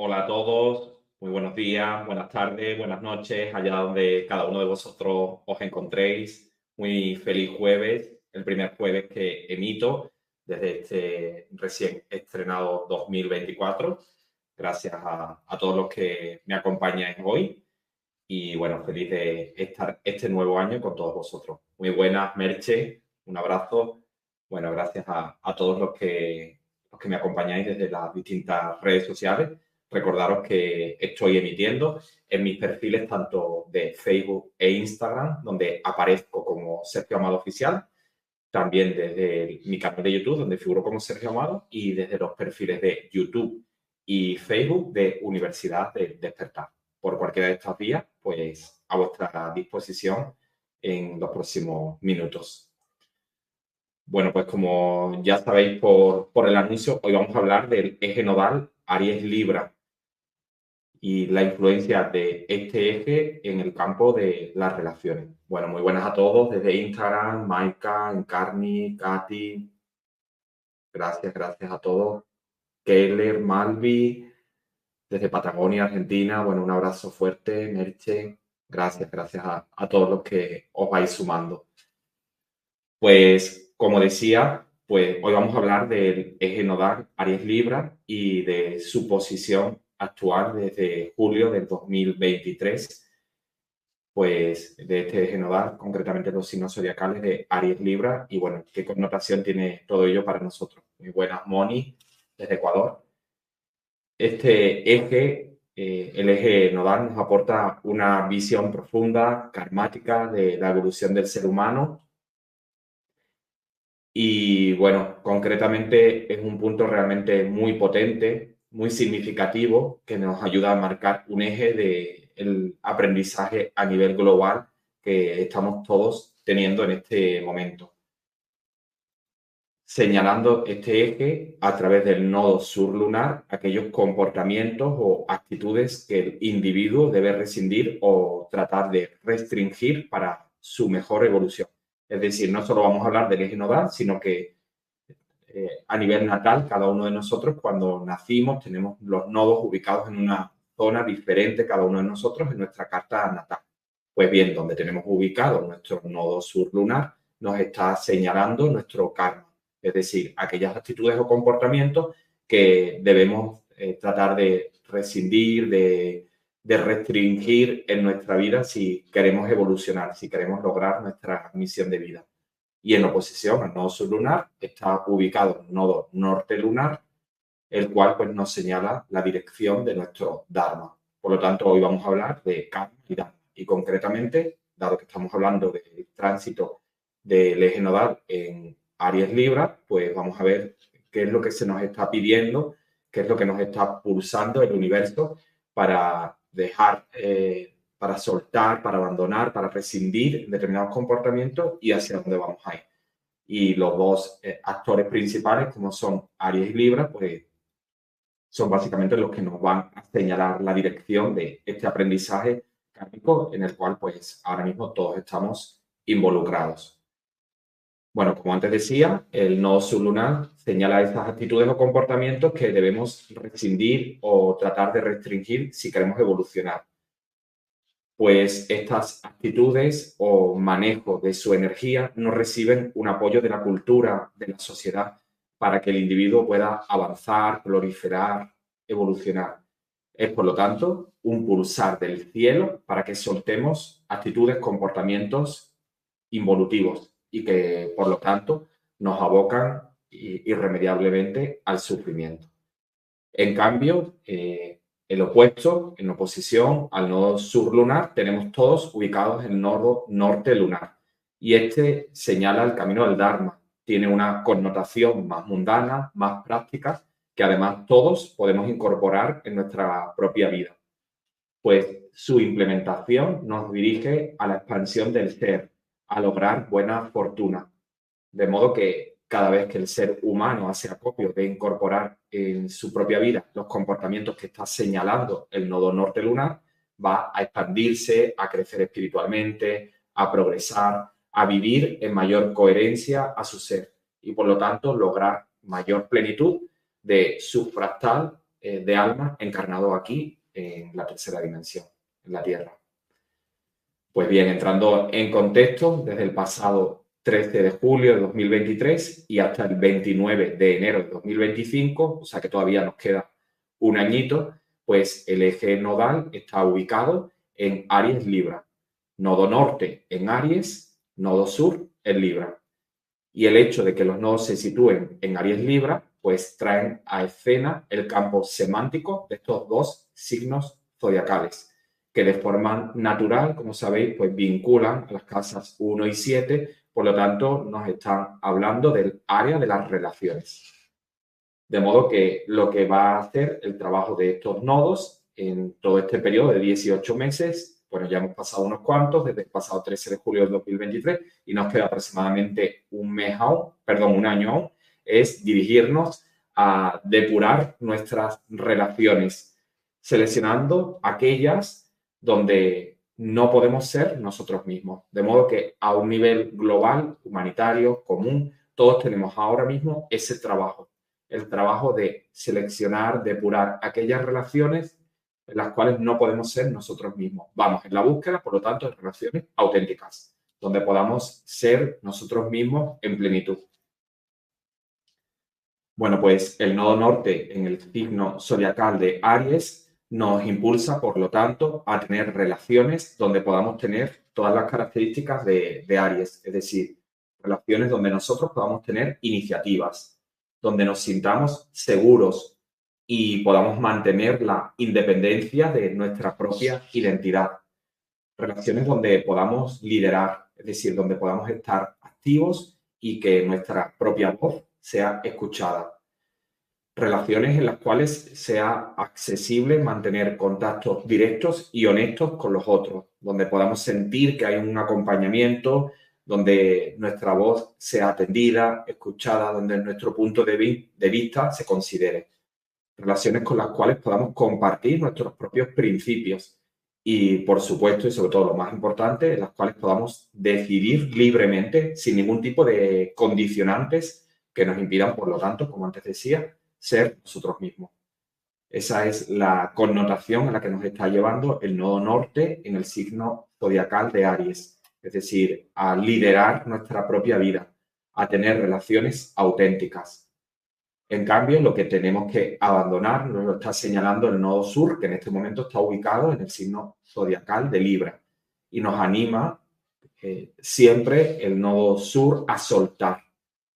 Hola a todos, muy buenos días, buenas tardes, buenas noches, allá donde cada uno de vosotros os encontréis. Muy feliz jueves, el primer jueves que emito desde este recién estrenado 2024. Gracias a, todos los que me acompañáis hoy. Y bueno, feliz de estar este nuevo año con todos vosotros. Muy buenas, Merche, un abrazo. Bueno, gracias a, a todos los que, los que me acompañáis desde las distintas redes sociales Recordaros que estoy emitiendo en mis perfiles tanto de Facebook e Instagram, donde aparezco como Sergio Amado Oficial, también desde mi canal de YouTube, donde figuro como Sergio Amado, y desde los perfiles de YouTube y Facebook de Universidad de Despertar. Por cualquiera de estas vías, pues a vuestra disposición en los próximos minutos. Bueno, pues como ya sabéis por, por el anuncio, hoy vamos a hablar del eje nodal Aries Libra, y la influencia de este eje en el campo de las relaciones. Bueno, muy buenas a todos desde Instagram, Maika, Encarni, Katy. Gracias, gracias a todos. Keller, Malvi, desde Patagonia, Argentina. Bueno, un abrazo fuerte, Merche. Gracias, gracias a, a todos los que os vais sumando. Pues, como decía, pues hoy vamos a hablar del eje nodal Aries Libra y de su posición actual desde julio del 2023, pues de este eje nodal, concretamente los signos zodiacales de Aries Libra, y bueno, qué connotación tiene todo ello para nosotros. Muy buenas, Moni, desde Ecuador. Este eje, eh, el eje nodal, nos aporta una visión profunda, karmática de la evolución del ser humano. Y bueno, concretamente es un punto realmente muy potente muy significativo que nos ayuda a marcar un eje del aprendizaje a nivel global que estamos todos teniendo en este momento. Señalando este eje a través del nodo surlunar, aquellos comportamientos o actitudes que el individuo debe rescindir o tratar de restringir para su mejor evolución. Es decir, no solo vamos a hablar del eje nodal, sino que a nivel natal, cada uno de nosotros cuando nacimos tenemos los nodos ubicados en una zona diferente cada uno de nosotros en nuestra carta natal. Pues bien, donde tenemos ubicado nuestro nodo surlunar nos está señalando nuestro karma, es decir, aquellas actitudes o comportamientos que debemos eh, tratar de rescindir, de, de restringir en nuestra vida si queremos evolucionar, si queremos lograr nuestra misión de vida. Y en oposición al nodo sublunar está ubicado el nodo norte lunar, el cual pues, nos señala la dirección de nuestro Dharma. Por lo tanto, hoy vamos a hablar de karma y Dharma. Y concretamente, dado que estamos hablando del tránsito del eje nodal en Aries Libra, pues vamos a ver qué es lo que se nos está pidiendo, qué es lo que nos está pulsando el universo para dejar, eh, para soltar, para abandonar, para rescindir determinados comportamientos y hacia dónde vamos a ir. Y los dos eh, actores principales, como son Aries y Libra, pues son básicamente los que nos van a señalar la dirección de este aprendizaje kármico en el cual pues ahora mismo todos estamos involucrados. Bueno, como antes decía, el nodo sublunar señala esas actitudes o comportamientos que debemos rescindir o tratar de restringir si queremos evolucionar. Pues estas actitudes o manejo de su energía no reciben un apoyo de la cultura, de la sociedad, para que el individuo pueda avanzar, proliferar, evolucionar. Es, por lo tanto, un pulsar del cielo para que soltemos actitudes, comportamientos involutivos y que, por lo tanto, nos abocan irremediablemente al sufrimiento. En cambio, eh, el opuesto, en oposición al nodo sur lunar, tenemos todos ubicados en el nodo norte lunar. Y este señala el camino del Dharma. Tiene una connotación más mundana, más práctica, que además todos podemos incorporar en nuestra propia vida. Pues su implementación nos dirige a la expansión del ser, a lograr buena fortuna. De modo que cada vez que el ser humano hace acopio de incorporar en su propia vida los comportamientos que está señalando el nodo norte lunar, va a expandirse, a crecer espiritualmente, a progresar, a vivir en mayor coherencia a su ser y por lo tanto lograr mayor plenitud de su fractal eh, de alma encarnado aquí en la tercera dimensión, en la Tierra. Pues bien, entrando en contexto, desde el pasado 13 de julio de 2023 y hasta el 29 de enero de 2025, o sea que todavía nos queda un añito, pues el eje nodal está ubicado en Aries Libra. Nodo norte en Aries, nodo sur en Libra. Y el hecho de que los nodos se sitúen en Aries Libra, pues traen a escena el campo semántico de estos dos signos zodiacales que de forma natural, como sabéis, pues vinculan a las casas 1 y 7, por lo tanto nos están hablando del área de las relaciones. De modo que lo que va a hacer el trabajo de estos nodos en todo este periodo de 18 meses, bueno, ya hemos pasado unos cuantos, desde el pasado 13 de julio de 2023, y nos queda aproximadamente un mes aún, perdón, un año aún, es dirigirnos a depurar nuestras relaciones, seleccionando aquellas donde no podemos ser nosotros mismos. De modo que a un nivel global, humanitario, común, todos tenemos ahora mismo ese trabajo, el trabajo de seleccionar, depurar aquellas relaciones en las cuales no podemos ser nosotros mismos. Vamos en la búsqueda, por lo tanto, de relaciones auténticas, donde podamos ser nosotros mismos en plenitud. Bueno, pues el nodo norte en el signo zodiacal de Aries nos impulsa, por lo tanto, a tener relaciones donde podamos tener todas las características de, Aries, es decir, relaciones donde nosotros podamos tener iniciativas, donde nos sintamos seguros y podamos mantener la independencia de nuestra propia identidad. Relaciones donde podamos liderar, es decir, donde podamos estar activos y que nuestra propia voz sea escuchada relaciones en las cuales sea accesible mantener contactos directos y honestos con los otros, donde podamos sentir que hay un acompañamiento, donde nuestra voz sea atendida, escuchada, donde nuestro punto de, de vista se considere. Relaciones con las cuales podamos compartir nuestros propios principios y, por supuesto, y sobre todo lo más importante, en las cuales podamos decidir libremente, sin ningún tipo de condicionantes que nos impidan, por lo tanto, como antes decía, ser nosotros mismos. Esa es la connotación a la que nos está llevando el nodo norte en el signo zodiacal de Aries, es decir, a liderar nuestra propia vida, a tener relaciones auténticas. En cambio, lo que tenemos que abandonar nos lo está señalando el nodo sur, que en este momento está ubicado en el signo zodiacal de Libra. Y nos anima eh, siempre el nodo sur a soltar.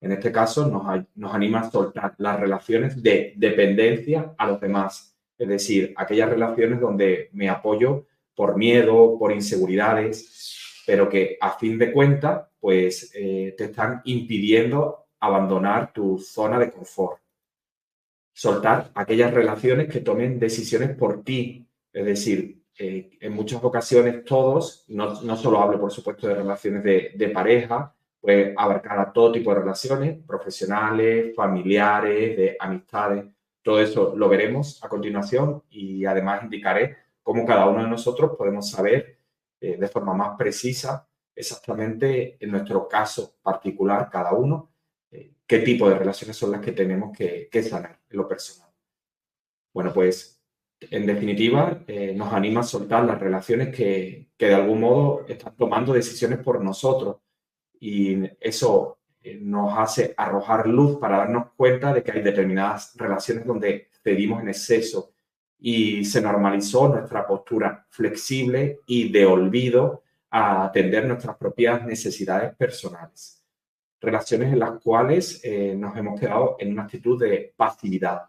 En este caso, nos, anima a soltar las relaciones de dependencia a los demás. Es decir, aquellas relaciones donde me apoyo por miedo, por inseguridades, pero que a fin de cuentas, pues eh, te están impidiendo abandonar tu zona de confort soltar aquellas relaciones que tomen decisiones por ti. Es decir, eh, en muchas ocasiones todos, no, solo hablo por supuesto de relaciones de pareja, pues abarcar a todo tipo de relaciones, profesionales, familiares, de amistades. Todo eso lo veremos a continuación y además indicaré cómo cada uno de nosotros podemos saber eh, de forma más precisa exactamente en nuestro caso particular cada uno qué tipo de relaciones son las que tenemos que, sanar en lo personal. Bueno, pues en definitiva eh, nos anima a soltar las relaciones que, de algún modo están tomando decisiones por nosotros y eso eh, nos hace arrojar luz para darnos cuenta de que hay determinadas relaciones donde cedimos en exceso y se normalizó nuestra postura flexible y de olvido a atender nuestras propias necesidades personales relaciones en las cuales eh, nos hemos quedado en una actitud de pasividad.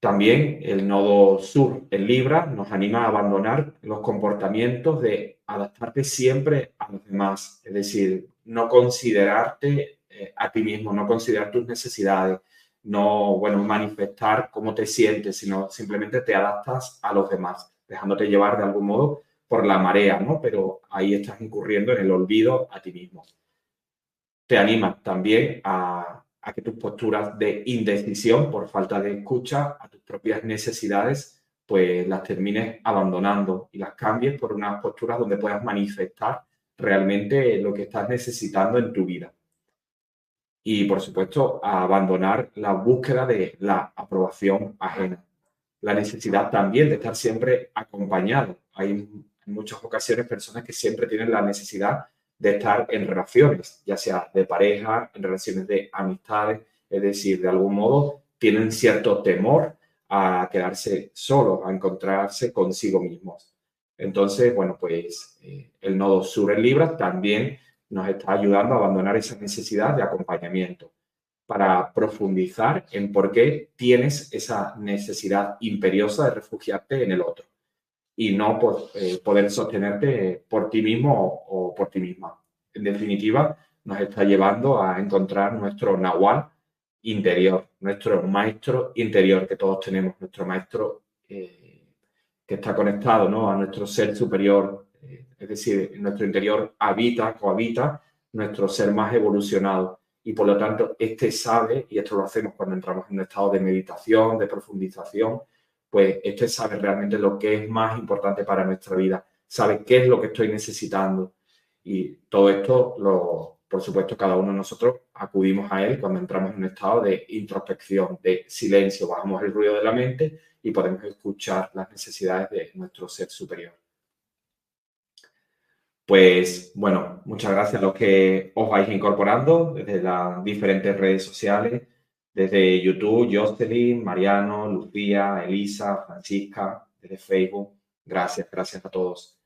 También el nodo sur en Libra nos anima a abandonar los comportamientos de adaptarte siempre a los demás, es decir, no considerarte eh, a ti mismo, no considerar tus necesidades, no, bueno, manifestar cómo te sientes, sino simplemente te adaptas a los demás, dejándote llevar de algún modo por la marea, ¿no? Pero ahí estás incurriendo en el olvido a ti mismo te anima también a, que tus posturas de indecisión por falta de escucha a tus propias necesidades, pues las termines abandonando y las cambies por unas posturas donde puedas manifestar realmente lo que estás necesitando en tu vida. Y por supuesto, a abandonar la búsqueda de la aprobación ajena. La necesidad también de estar siempre acompañado. Hay muchas ocasiones personas que siempre tienen la necesidad de estar en relaciones, ya sea de pareja, en relaciones de amistades, es decir, de algún modo tienen cierto temor a quedarse solos, a encontrarse consigo mismos. Entonces, bueno, pues eh, el nodo sur en Libra también nos está ayudando a abandonar esa necesidad de acompañamiento para profundizar en por qué tienes esa necesidad imperiosa de refugiarte en el otro y no por, eh, poder sostenerte por ti mismo o, por ti misma. En definitiva, nos está llevando a encontrar nuestro nahual interior, nuestro maestro interior que todos tenemos, nuestro maestro eh, que está conectado ¿no? a nuestro ser superior, eh, es decir, en nuestro interior habita, cohabita nuestro ser más evolucionado. Y por lo tanto, este sabe, y esto lo hacemos cuando entramos en un estado de meditación, de profundización, pues este sabe realmente lo que es más importante para nuestra vida, sabe qué es lo que estoy necesitando. Y todo esto, lo, por supuesto, cada uno de nosotros acudimos a él cuando entramos en un estado de introspección, de silencio, bajamos el ruido de la mente y podemos escuchar las necesidades de nuestro ser superior. Pues bueno, muchas gracias a los que os vais incorporando desde las diferentes redes sociales desde YouTube, Jocelyn, Mariano, Lucía, Elisa, Francisca, desde Facebook. Gracias, gracias a todos.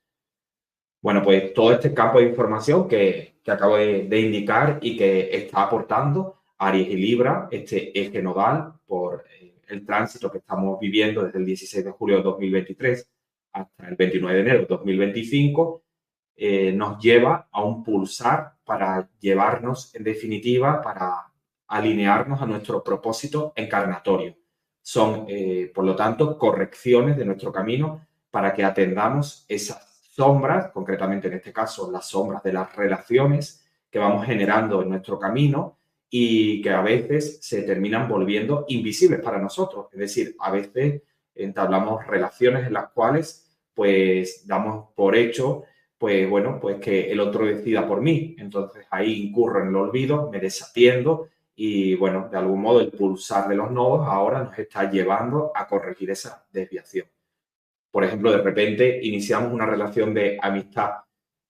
Bueno, pues todo este campo de información que, que acabo de, indicar y que está aportando Aries y Libra, este eje nodal por eh, el tránsito que estamos viviendo desde el 16 de julio de 2023 hasta el 29 de enero de 2025, eh, nos lleva a un pulsar para llevarnos, en definitiva, para alinearnos a nuestro propósito encarnatorio. Son, eh, por lo tanto, correcciones de nuestro camino para que atendamos esas sombras, concretamente en este caso las sombras de las relaciones que vamos generando en nuestro camino y que a veces se terminan volviendo invisibles para nosotros. Es decir, a veces entablamos relaciones en las cuales pues damos por hecho pues bueno, pues que el otro decida por mí. Entonces ahí incurro en el olvido, me desatiendo y bueno, de algún modo el pulsar de los nodos ahora nos está llevando a corregir esa desviación. Por ejemplo, de repente iniciamos una relación de amistad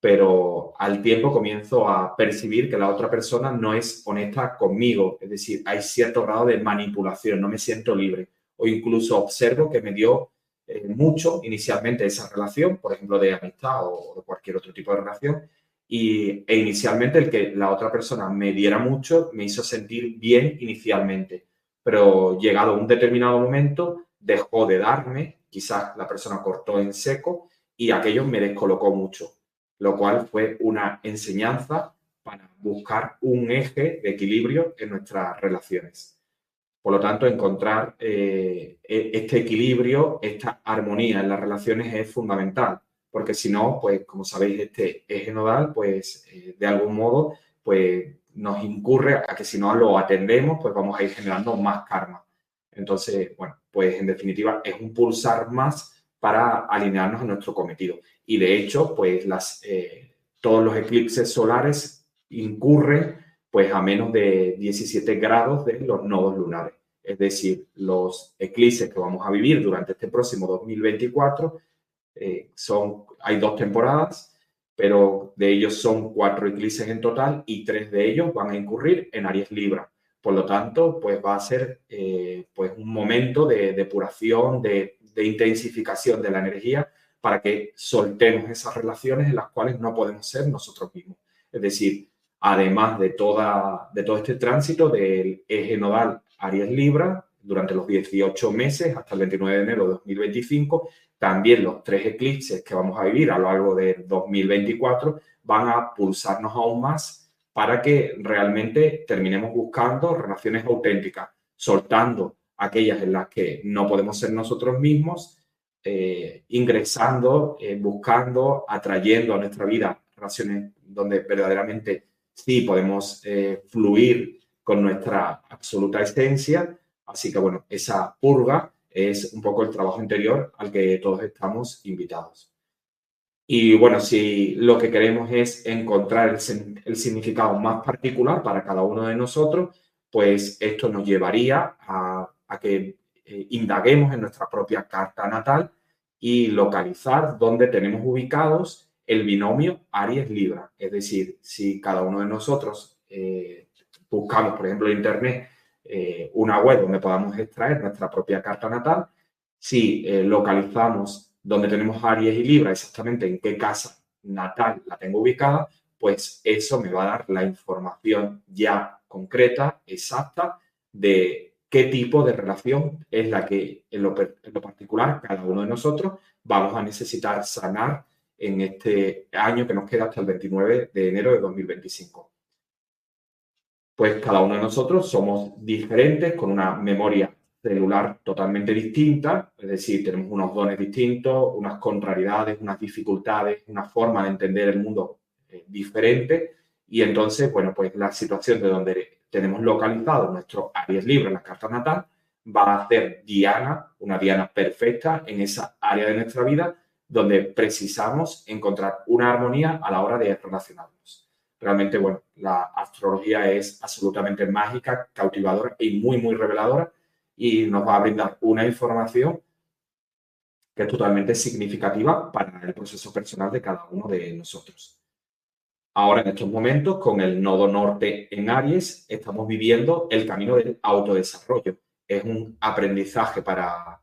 pero al tiempo comienzo a percibir que la otra persona no es honesta conmigo, es decir, hay cierto grado de manipulación, no me siento libre o incluso observo que me dio eh, mucho inicialmente esa relación, por ejemplo, de amistad o de cualquier otro tipo de relación, y, e inicialmente el que la otra persona me diera mucho me hizo sentir bien inicialmente, pero llegado un determinado momento dejó de darme, quizás la persona cortó en seco y aquello me descolocó mucho, lo cual fue una enseñanza para buscar un eje de equilibrio en nuestras relaciones. Por lo tanto, encontrar eh, e, este equilibrio, esta armonía en las relaciones es fundamental, porque si no, pues como sabéis, este eje nodal, pues eh, de algún modo, pues nos incurre a que si no lo atendemos, pues vamos a ir generando más karma. Entonces, bueno, pues en definitiva es un pulsar más para alinearnos a nuestro cometido. Y de hecho, pues las, eh, todos los eclipses solares incurren pues a menos de 17 grados de los nodos lunares. Es decir, los eclipses que vamos a vivir durante este próximo 2024 eh, son, hay dos temporadas, pero de ellos son cuatro eclipses en total y tres de ellos van a incurrir en Aries Libra. Por lo tanto, pues va a ser eh, pues un momento de depuración, de, intensificación de la energía para que soltemos esas relaciones en las cuales no podemos ser nosotros mismos. Es decir, además de, toda, de todo este tránsito del eje nodal Aries Libra durante los 18 meses hasta el 29 de enero de 2025, también los tres eclipses que vamos a vivir a lo largo de 2024 van a pulsarnos aún más para que realmente terminemos buscando relaciones auténticas, soltando aquellas en las que no podemos ser nosotros mismos, eh, ingresando, eh, buscando, atrayendo a nuestra vida relaciones donde verdaderamente sí podemos eh, fluir con nuestra absoluta esencia. Así que bueno, esa purga es un poco el trabajo interior al que todos estamos invitados. Y bueno, si lo que queremos es encontrar el, significado más particular para cada uno de nosotros, pues esto nos llevaría a, que eh, indaguemos en nuestra propia carta natal y localizar dónde tenemos ubicados el binomio Aries-Libra. Es decir, si cada uno de nosotros eh, buscamos, por ejemplo, en Internet, eh, una web donde podamos extraer nuestra propia carta natal, si eh, localizamos donde tenemos Aries y Libra, exactamente en qué casa natal la tengo ubicada, pues eso me va a dar la información ya concreta, exacta, de qué tipo de relación es la que en lo, en lo particular cada uno de nosotros vamos a necesitar sanar en este año que nos queda hasta el 29 de enero de 2025 pues cada uno de nosotros somos diferentes, con una memoria celular totalmente distinta, es decir, tenemos unos dones distintos, unas contrariedades, unas dificultades, una forma de entender el mundo eh, diferente. Y entonces, bueno, pues la situación de donde tenemos localizado nuestro Aries libre en la carta natal va a hacer Diana, una Diana perfecta en esa área de nuestra vida donde precisamos encontrar una armonía a la hora de relacionarnos realmente, bueno, la astrología es absolutamente mágica, cautivadora y muy, muy reveladora y nos va a brindar una información que es totalmente significativa para el proceso personal de cada uno de nosotros. Ahora, en estos momentos, con el nodo norte en Aries, estamos viviendo el camino del autodesarrollo. Es un aprendizaje para,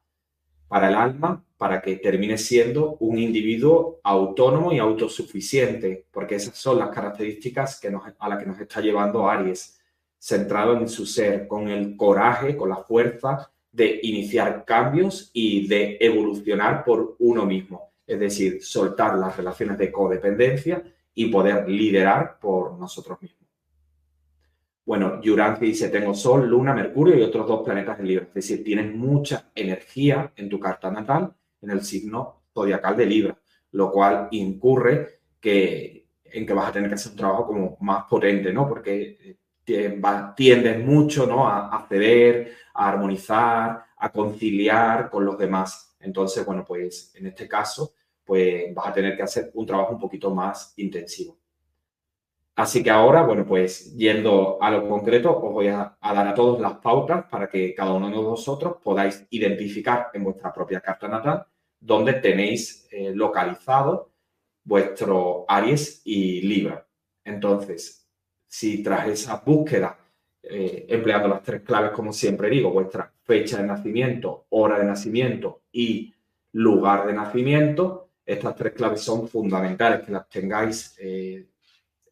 para el alma, para que termine siendo un individuo autónomo y autosuficiente, porque esas son las características a las que nos está llevando Aries, centrado en su ser, con el coraje, con la fuerza de iniciar cambios y de evolucionar por uno mismo, es decir, soltar las relaciones de codependencia y poder liderar por nosotros mismos. Bueno, Yuranci dice, tengo Sol, Luna, Mercurio y otros dos planetas en Libra. Es decir, tienes mucha energía en tu carta natal en el signo zodiacal de Libra, lo cual incurre que, en que vas a tener que hacer un trabajo como más potente, ¿no? Porque eh, tiendes mucho, ¿no? A ceder, a armonizar, a conciliar con los demás. Entonces, bueno, pues en este caso, pues vas a tener que hacer un trabajo un poquito más intensivo. Así que ahora, bueno, pues yendo a lo concreto, os voy a, dar a todos las pautas para que cada uno de vosotros podáis identificar en vuestra propia carta natal dónde tenéis eh, localizado vuestro Aries y Libra. Entonces, si tras esa búsqueda, eh, empleando las tres claves, como siempre digo, vuestra fecha de nacimiento, hora de nacimiento y lugar de nacimiento, estas tres claves son fundamentales que las tengáis eh,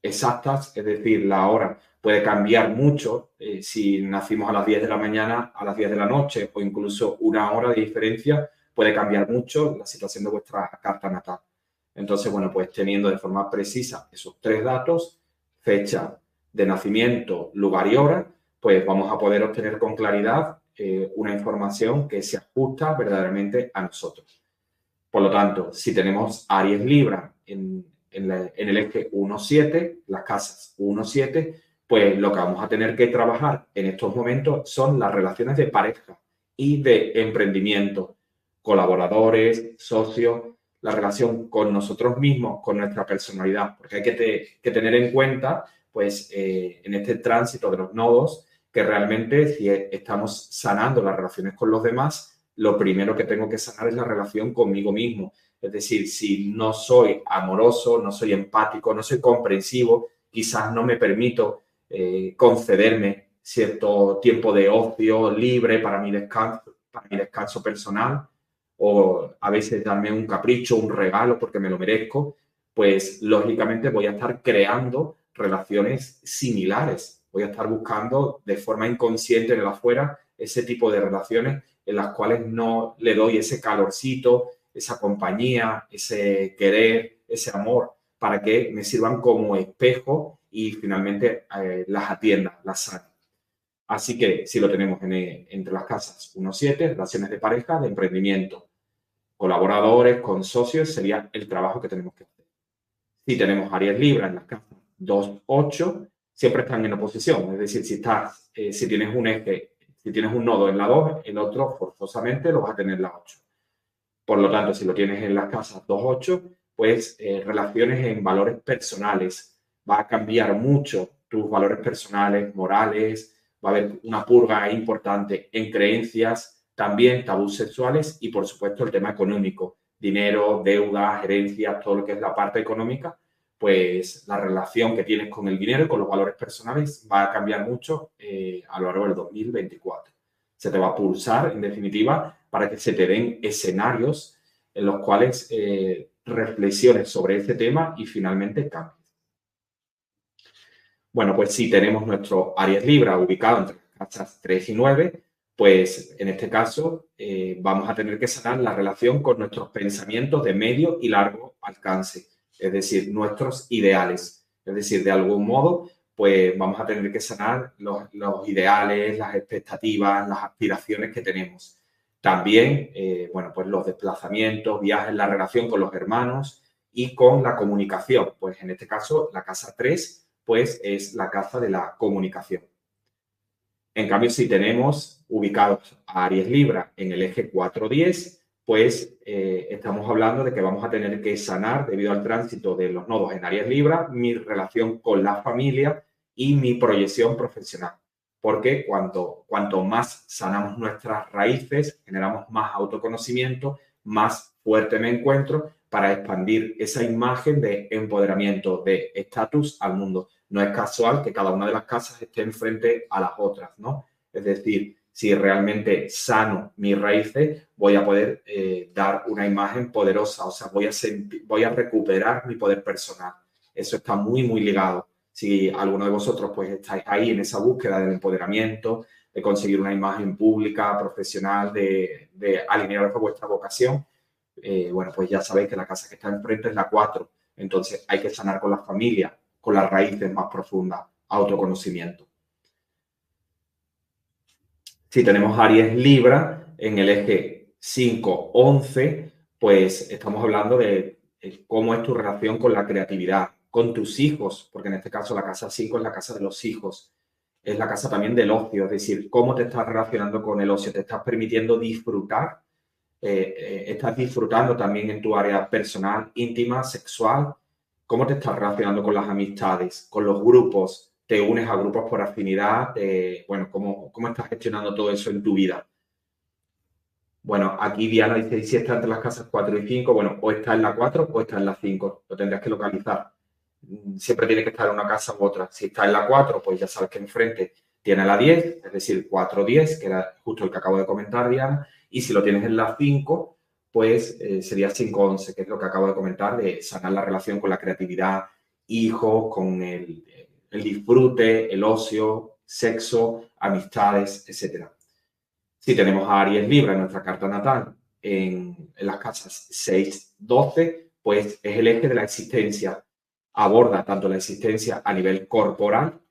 exactas, es decir, la hora puede cambiar mucho eh, si nacimos a las 10 de la mañana, a las 10 de la noche o incluso una hora de diferencia, puede cambiar mucho la situación de vuestra carta natal. Entonces, bueno, pues teniendo de forma precisa esos tres datos, fecha de nacimiento, lugar y hora, pues vamos a poder obtener con claridad eh, una información que se ajusta verdaderamente a nosotros. Por lo tanto, si tenemos Aries Libra en, en, el eje 1-7, las casas 1-7, pues lo que vamos a tener que trabajar en estos momentos son las relaciones de pareja y de emprendimiento, colaboradores, socios, la relación con nosotros mismos, con nuestra personalidad, porque hay que, tener en cuenta, pues, eh, en este tránsito de los nodos, que realmente si estamos sanando las relaciones con los demás, lo primero que tengo que sanar es la relación conmigo mismo. Es decir, si no soy amoroso, no soy empático, no soy comprensivo, quizás no me permito eh, concederme cierto tiempo de ocio libre para mi descanso, para mi descanso personal, o a veces darme un capricho, un regalo porque me lo merezco, pues lógicamente voy a estar creando relaciones similares. Voy a estar buscando de forma inconsciente en el afuera ese tipo de relaciones en las cuales no le doy ese calorcito, esa compañía, ese querer, ese amor, para que me sirvan como espejo y finalmente eh, las atienda, las sanen. Así que si lo tenemos entre las casas 1-7, relaciones de pareja, de emprendimiento, colaboradores, con socios, sería el trabajo que tenemos que hacer. Si tenemos áreas libres en las casas 2-8, siempre están en oposición. Es decir, si, estás, eh, si tienes un eje, si tienes un nodo en la 2, el otro forzosamente lo vas a tener en la 8. Por lo tanto, si lo tienes en las casas 2-8, pues eh, relaciones en valores personales. Va a cambiar mucho tus valores personales, morales, va a haber una purga importante en creencias, también tabús sexuales y, por supuesto, el tema económico, dinero, deuda, herencias, todo lo que es la parte económica, pues la relación que tienes con el dinero y con los valores personales va a cambiar mucho eh, a lo largo del 2024. Se te va a pulsar, en definitiva, para que se te den escenarios en los cuales eh, reflexiones sobre este tema y finalmente cambies. Bueno, pues si tenemos nuestro Aries Libra ubicado entre casas 3 y 9, pues en este caso eh, vamos a tener que sanar la relación con nuestros pensamientos de medio y largo alcance, es decir, nuestros ideales. Es decir, de algún modo, pues vamos a tener que sanar los, ideales, las expectativas, las aspiraciones que tenemos. También, eh, bueno, pues los desplazamientos, viajes, la relación con los hermanos y con la comunicación. Pues en este caso, la casa 3 pues es la casa de la comunicación. En cambio, si tenemos ubicados a Aries Libra en el eje 410, pues eh, estamos hablando de que vamos a tener que sanar debido al tránsito de los nodos en Aries Libra mi relación con la familia y mi proyección profesional. Porque cuanto, cuanto más sanamos nuestras raíces, generamos más autoconocimiento, más fuerte me encuentro para expandir esa imagen de empoderamiento, de estatus al mundo. No es casual que cada una de las casas esté enfrente a las otras, ¿no? Es decir, si realmente sano mis raíces, voy a poder eh, dar una imagen poderosa, o sea, voy a, voy a recuperar mi poder personal. Eso está muy, muy ligado. Si alguno de vosotros pues estáis ahí en esa búsqueda del empoderamiento, de conseguir una imagen pública, profesional, de, de alinear con vuestra vocación, eh, bueno, pues ya sabéis que la casa que está enfrente es la 4. Entonces hay que sanar con la familia, con las raíces más profundas, autoconocimiento. Si tenemos Aries Libra en el eje 5-11, pues estamos hablando de cómo es tu relación con la creatividad, con tus hijos, porque en este caso la casa 5 es la casa de los hijos, es la casa también del ocio, es decir, cómo te estás relacionando con el ocio, te estás permitiendo disfrutar, eh, eh, estás disfrutando también en tu área personal, íntima, sexual, ¿Cómo te estás relacionando con las amistades, con los grupos? ¿Te unes a grupos por afinidad? bueno, ¿cómo, ¿cómo estás gestionando todo eso en tu vida? Bueno, aquí Diana dice, si está entre las casas 4 y 5, bueno, o está en la 4 o está en la 5, lo tendrás que localizar. Siempre tiene que estar en una casa u otra. Si está en la 4, pues ya sabes que enfrente tiene la 10, es decir, 4-10, que era justo el que acabo de comentar, Diana. Y si lo tienes en la 5, pues eh, sería 5-11, que es lo que acabo de comentar, de sanar la relación con la creatividad, hijos, con el, el disfrute, el ocio, sexo, amistades, etc. Si tenemos a Aries Libra en nuestra carta natal en, en las casas 6-12, pues es el eje de la existencia. Aborda tanto la existencia a nivel corporal,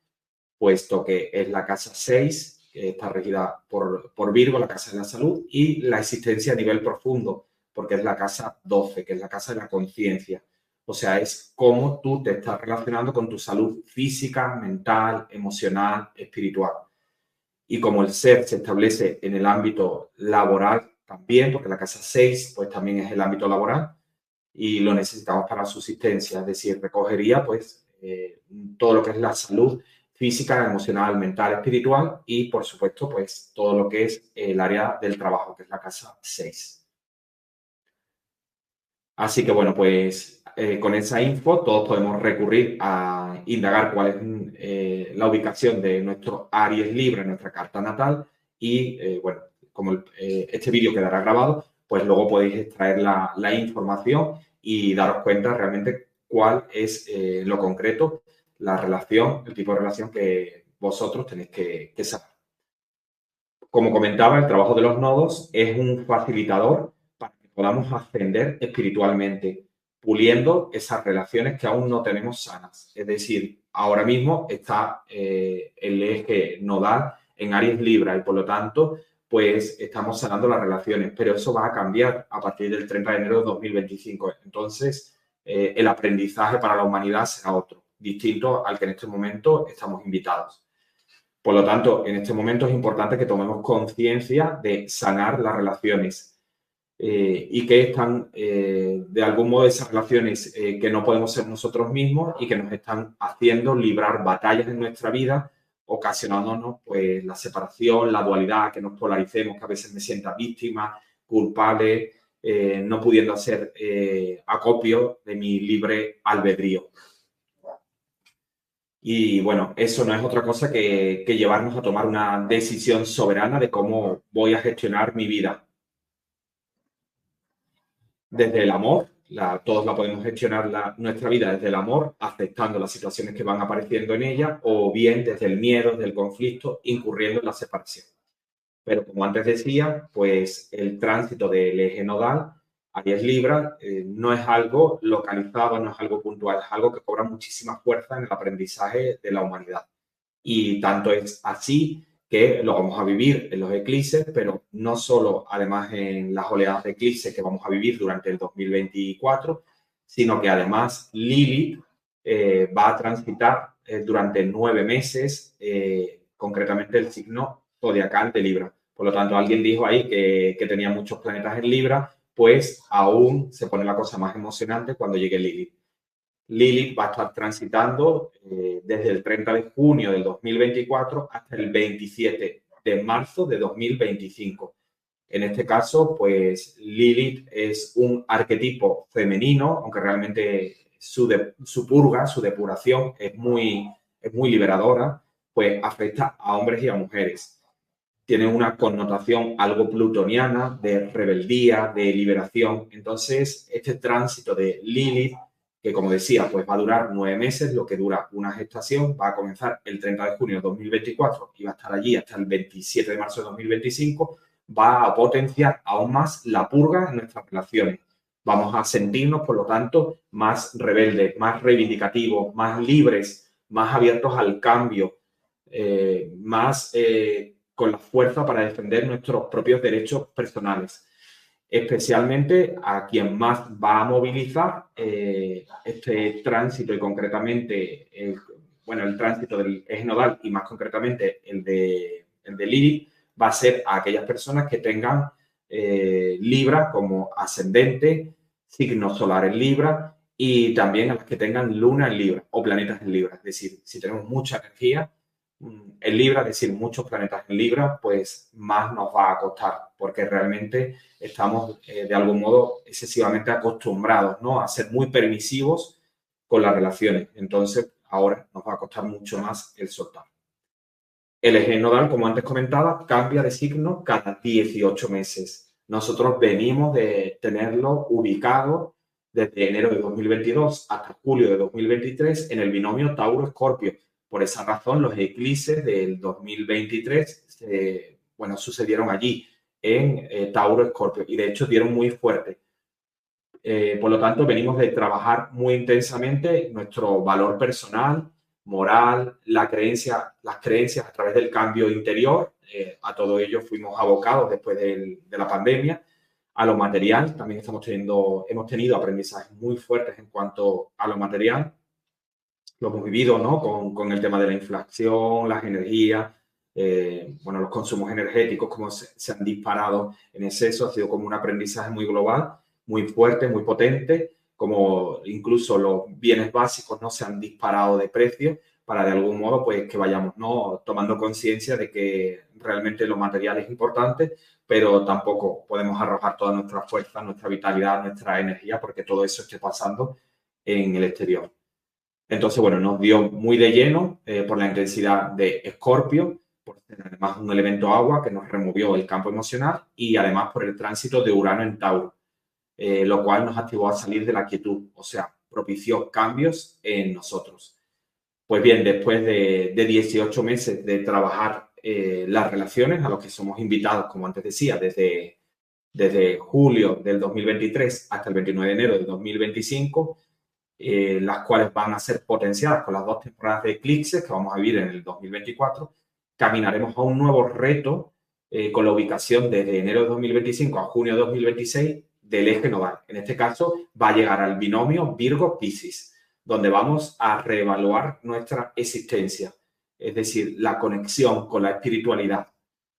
puesto que es la casa 6, que está regida por, por Virgo, la casa de la salud, y la existencia a nivel profundo, porque es la casa 12, que es la casa de la conciencia. O sea, es cómo tú te estás relacionando con tu salud física, mental, emocional, espiritual. Y como el ser se establece en el ámbito laboral también, porque la casa 6 pues también es el ámbito laboral y lo necesitamos para subsistencia, es decir, recogería pues eh, todo lo que es la salud física, emocional, mental, espiritual y por supuesto pues todo lo que es el área del trabajo, que es la casa 6. Así que bueno, pues eh, con esa info todos podemos recurrir a indagar cuál es eh, la ubicación de nuestro Aries Libre, nuestra carta natal y bueno, como este vídeo quedará grabado, pues luego podéis extraer la, información y daros cuenta realmente cuál es lo concreto, la relación, el tipo de relación que vosotros tenéis que, que saber. Como comentaba, el trabajo de los nodos es un facilitador podamos ascender espiritualmente, puliendo esas relaciones que aún no tenemos sanas. Es decir, ahora mismo está eh, el eje nodal en Aries Libra y por lo tanto, pues estamos sanando las relaciones, pero eso va a cambiar a partir del 30 de enero de 2025. Entonces, eh, el aprendizaje para la humanidad será otro, distinto al que en este momento estamos invitados. Por lo tanto, en este momento es importante que tomemos conciencia de sanar las relaciones, eh, y que están eh, de algún modo esas relaciones eh, que no podemos ser nosotros mismos y que nos están haciendo librar batallas en nuestra vida, ocasionándonos pues la separación, la dualidad, que nos polaricemos, que a veces me sienta víctima, culpable, no pudiendo hacer acopio de mi libre albedrío. Y bueno, eso no es otra cosa que llevarnos a tomar una decisión soberana de cómo voy a gestionar mi vida desde el amor, todos la podemos gestionar nuestra vida desde el amor, aceptando las situaciones que van apareciendo en ella, o bien desde el miedo, desde el conflicto, incurriendo en la separación. Pero como antes decía, pues el tránsito del eje nodal, Aries Libra, eh, no es algo localizado, no es algo puntual, es algo que cobra muchísima fuerza en el aprendizaje de la humanidad. Y tanto es así que lo vamos a vivir en los eclipses, pero no solo además en las oleadas de eclipses que vamos a vivir durante el 2024, sino que además Lilith eh, va a transitar eh, durante nueve meses, eh, concretamente el signo zodiacal de Libra. Por lo tanto, alguien dijo ahí que, que tenía muchos planetas en Libra, pues aún se pone la cosa más emocionante cuando llegue Lilith. Lilith va a estar transitando eh, desde el 30 de junio del 2024 hasta el 27 de marzo de 2025. En este caso, pues Lilith es un arquetipo femenino, aunque realmente su, su purga, su depuración es muy, es muy liberadora, pues afecta a hombres y a mujeres. Tiene una connotación algo plutoniana de rebeldía, de liberación. Entonces, este tránsito de Lilith que como decía, pues va a durar nueve meses, lo que dura una gestación, va a comenzar el 30 de junio de 2024 y va a estar allí hasta el 27 de marzo de 2025, va a potenciar aún más la purga en nuestras relaciones. Vamos a sentirnos, por lo tanto, más rebeldes, más reivindicativos, más libres, más abiertos al cambio, eh, más eh, con la fuerza para defender nuestros propios derechos personales especialmente a quien más va a movilizar eh, este tránsito y concretamente, el, bueno, el tránsito del eje nodal y más concretamente el de, el de Lilith, va a ser a aquellas personas que tengan eh, Libra como ascendente, signo solar en Libra y también a las que tengan luna en Libra o planetas en Libra. Es decir, si tenemos mucha energía, en Libra, es decir, muchos planetas en Libra, pues más nos va a costar, porque realmente estamos eh, de algún modo excesivamente acostumbrados ¿no? a ser muy permisivos con las relaciones. Entonces, ahora nos va a costar mucho más el soltar. El eje nodal, como antes comentaba, cambia de signo cada 18 meses. Nosotros venimos de tenerlo ubicado desde enero de 2022 hasta julio de 2023 en el binomio Tauro-Escorpio. Por esa razón, los eclipses del 2023 bueno, sucedieron allí en eh, Tauro-Escorpio y de hecho dieron muy fuerte. Eh, por lo tanto, venimos de trabajar muy intensamente nuestro valor personal, moral, la creencia, las creencias a través del cambio interior. Eh, a todo ello fuimos abocados después de la pandemia. A lo material, también estamos teniendo, hemos tenido aprendizajes muy fuertes en cuanto a lo material. Lo hemos vivido ¿no? con, con el tema de la inflación, las energías, eh, bueno, los consumos energéticos, como se, han disparado en exceso, ha sido como un aprendizaje muy global muy fuerte, muy potente, como incluso los bienes básicos no se han disparado de precio para de algún modo pues que vayamos no tomando conciencia de que realmente lo material es importante, pero tampoco podemos arrojar toda nuestra fuerza, nuestra vitalidad, nuestra energía porque todo eso esté pasando en el exterior. Entonces, bueno, nos dio muy de lleno eh, por la intensidad de Escorpio, por además un elemento agua que nos removió el campo emocional y además por el tránsito de Urano en Tauro. Eh, lo cual nos activó a salir de la quietud, o sea, propició cambios en nosotros. Pues bien, después de, 18 meses de trabajar eh, las relaciones a los que somos invitados, como antes decía, desde, desde julio del 2023 hasta el 29 de enero del 2025, eh, las cuales van a ser potenciadas con las dos temporadas de eclipses que vamos a vivir en el 2024, caminaremos a un nuevo reto con la ubicación desde enero de 2025 a junio de 2026 del eje nodal. En este caso, va a llegar al binomio Virgo-Piscis, donde vamos a reevaluar nuestra existencia, es decir, la conexión con la espiritualidad.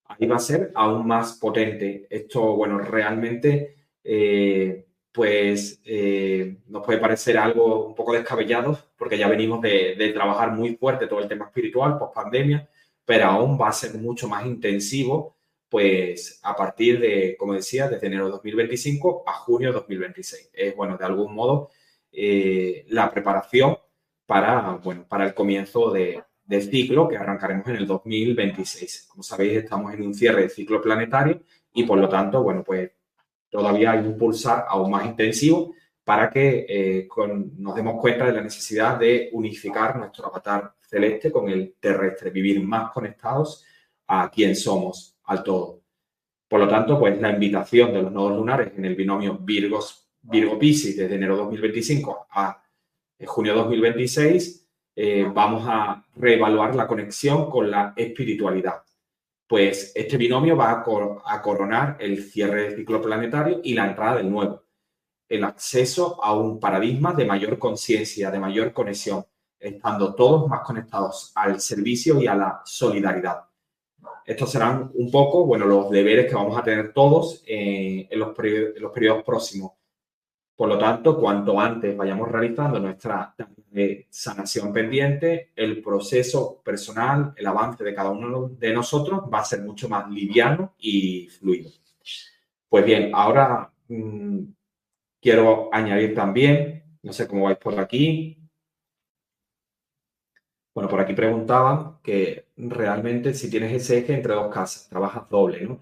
Ahí va a ser aún más potente. Esto, bueno, realmente, eh, pues eh, nos puede parecer algo un poco descabellado, porque ya venimos de, de trabajar muy fuerte todo el tema espiritual post pandemia, pero aún va a ser mucho más intensivo pues a partir de, como decía, desde enero de 2025 a junio de 2026. Es, bueno, de algún modo eh, la preparación para, bueno, para el comienzo de, del ciclo que arrancaremos en el 2026. Como sabéis, estamos en un cierre de ciclo planetario y por lo tanto, bueno, pues todavía hay un pulsar aún más intensivo para que eh, nos demos cuenta de la necesidad de unificar nuestro avatar celeste con el terrestre, vivir más conectados a quien somos, al todo. Por lo tanto, pues la invitación de los nodos lunares en el binomio Virgos, Virgo Piscis desde enero 2025 a eh, junio 2026, eh, vamos a reevaluar la conexión con la espiritualidad. Pues este binomio va a, coronar el cierre del ciclo planetario y la entrada del nuevo, el acceso a un paradigma de mayor conciencia, de mayor conexión, estando todos más conectados al servicio y a la solidaridad. Estos serán un poco, bueno, los deberes que vamos a tener todos en, los los periodos próximos. Por lo tanto, cuanto antes vayamos realizando nuestra sanación pendiente, el proceso personal, el avance de cada uno de nosotros va a ser mucho más liviano y fluido. Pues bien, ahora mm, quiero añadir también, no sé cómo vais por aquí, bueno, por aquí preguntaban que realmente si tienes ese eje entre dos casas, trabajas doble, ¿no?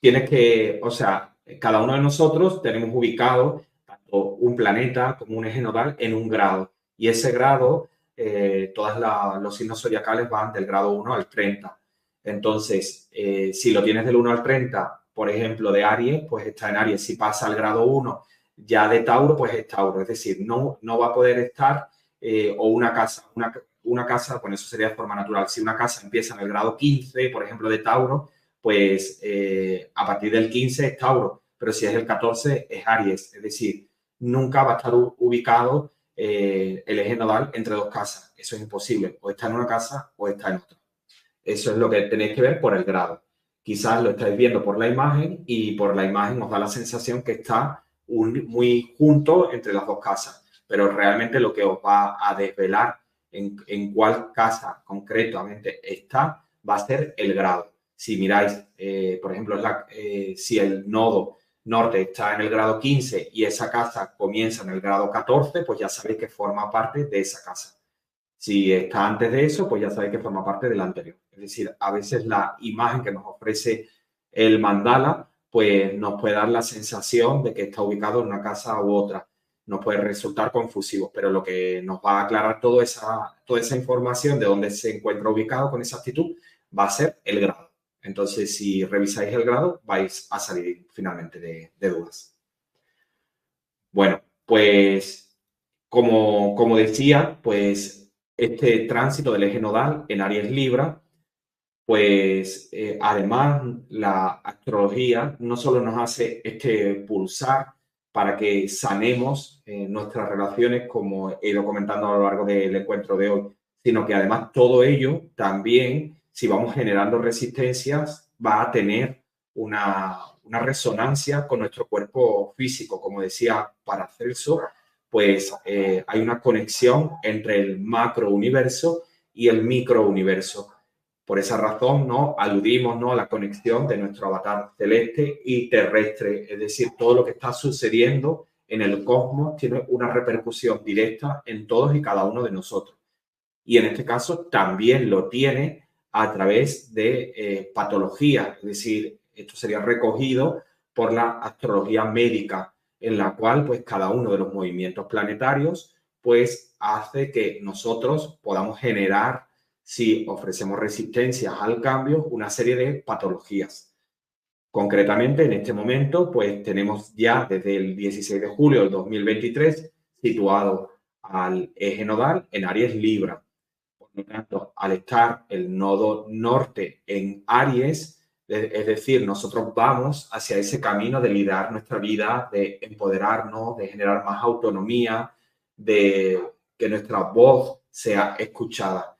Tienes que, o sea, cada uno de nosotros tenemos ubicado un planeta como un eje nodal en un grado. Y ese grado, eh, todos los signos zodiacales van del grado 1 al 30. Entonces, eh, si lo tienes del 1 al 30, por ejemplo, de Aries, pues está en Aries. Si pasa al grado 1 ya de Tauro, pues es Tauro. Es decir, no, no va a poder estar eh, o una casa, una, una casa, bueno, eso sería de forma natural. Si una casa empieza en el grado 15, por ejemplo, de Tauro, pues eh, a partir del 15 es Tauro, pero si es el 14 es Aries. Es decir, nunca va a estar ubicado eh, el eje nodal entre dos casas. Eso es imposible. O está en una casa o está en otra. Eso es lo que tenéis que ver por el grado. Quizás lo estáis viendo por la imagen y por la imagen os da la sensación que está muy junto entre las dos casas. Pero realmente lo que os va a desvelar en, en cuál casa concretamente está, va a ser el grado. Si miráis, eh, por ejemplo, la, eh, si el nodo norte está en el grado 15 y esa casa comienza en el grado 14, pues ya sabéis que forma parte de esa casa. Si está antes de eso, pues ya sabéis que forma parte del anterior. Es decir, a veces la imagen que nos ofrece el mandala, pues nos puede dar la sensación de que está ubicado en una casa u otra. Nos puede resultar confusivo, pero lo que nos va a aclarar toda esa, toda esa información de dónde se encuentra ubicado con exactitud va a ser el grado. Entonces, si revisáis el grado, vais a salir finalmente de, dudas. Bueno, pues como, como decía, pues este tránsito del eje nodal en Aries Libra, pues eh, además la astrología no solo nos hace este pulsar para que sanemos eh, nuestras relaciones, como he ido comentando a lo largo del encuentro de hoy, sino que además todo ello también si vamos generando resistencias, va a tener una, resonancia con nuestro cuerpo físico. Como decía Paracelso, pues eh, hay una conexión entre el macro universo y el micro universo. Por esa razón, ¿no? Aludimos, ¿no? A la conexión de nuestro avatar celeste y terrestre. Es decir, todo lo que está sucediendo en el cosmos tiene una repercusión directa en todos y cada uno de nosotros. Y en este caso también lo tiene a través de eh, patología, es decir, esto sería recogido por la astrología médica, en la cual pues cada uno de los movimientos planetarios pues hace que nosotros podamos generar, si ofrecemos resistencias al cambio, una serie de patologías. Concretamente, en este momento, pues tenemos ya desde el 16 de julio del 2023 situado al eje nodal en Aries Libra al estar el nodo norte en Aries, es decir, nosotros vamos hacia ese camino de liderar nuestra vida, de empoderarnos, de generar más autonomía, de que nuestra voz sea escuchada.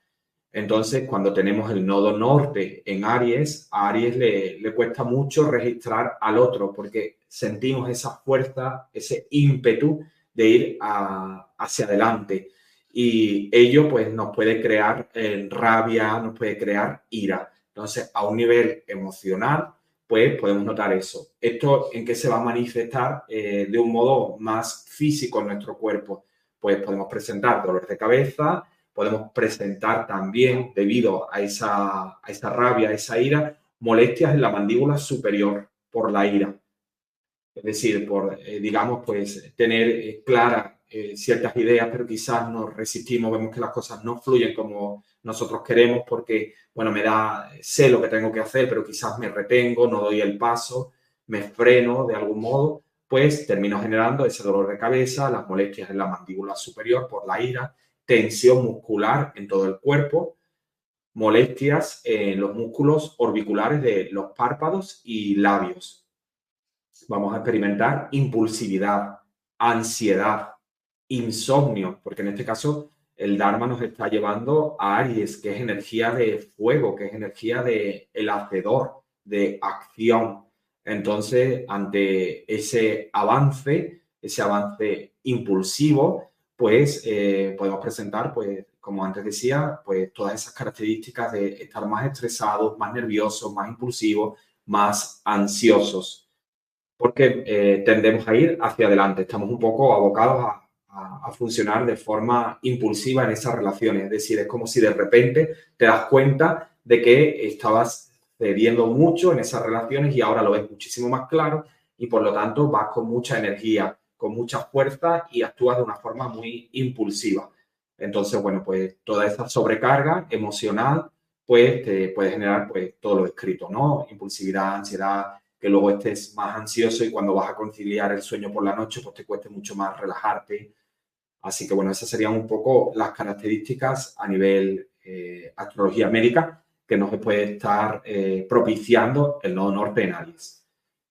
Entonces, cuando tenemos el nodo norte en Aries, a Aries le, le cuesta mucho registrar al otro porque sentimos esa fuerza, ese ímpetu de ir hacia adelante y ello pues nos puede crear eh, rabia, nos puede crear ira. Entonces, a un nivel emocional, pues podemos notar eso. ¿Esto en qué se va a manifestar eh, de un modo más físico en nuestro cuerpo? Pues podemos presentar dolor de cabeza, podemos presentar también, debido a esa, a esa rabia, a esa ira, molestias en la mandíbula superior por la ira. Es decir, por, eh, digamos, pues tener clara eh, ciertas ideas, pero quizás nos resistimos, vemos que las cosas no fluyen como nosotros queremos porque, bueno, me da, sé lo que tengo que hacer, pero quizás me retengo, no doy el paso, me freno de algún modo, pues termino generando ese dolor de cabeza, las molestias en la mandíbula superior por la ira, tensión muscular en todo el cuerpo, molestias en los músculos orbiculares de los párpados y labios. Vamos a experimentar impulsividad, ansiedad, insomnio, porque en este caso el Dharma nos está llevando a Aries, que es energía de fuego, que es energía de el hacedor, de acción. Entonces, ante ese avance, ese avance impulsivo, pues eh, podemos presentar, pues, como antes decía, pues todas esas características de estar más estresados, más nerviosos, más impulsivos, más ansiosos, porque eh, tendemos a ir hacia adelante, estamos un poco abocados a a, funcionar de forma impulsiva en esas relaciones. Es decir, es como si de repente te das cuenta de que estabas cediendo mucho en esas relaciones y ahora lo ves muchísimo más claro y por lo tanto vas con mucha energía, con mucha fuerza y actúas de una forma muy impulsiva. Entonces, bueno, pues toda esa sobrecarga emocional pues puede generar pues todo lo escrito, ¿no? Impulsividad, ansiedad, que luego estés más ansioso y cuando vas a conciliar el sueño por la noche pues te cueste mucho más relajarte, Así que bueno, esas serían un poco las características a nivel eh, astrología médica que nos puede estar eh, propiciando el nodo norte en Aries.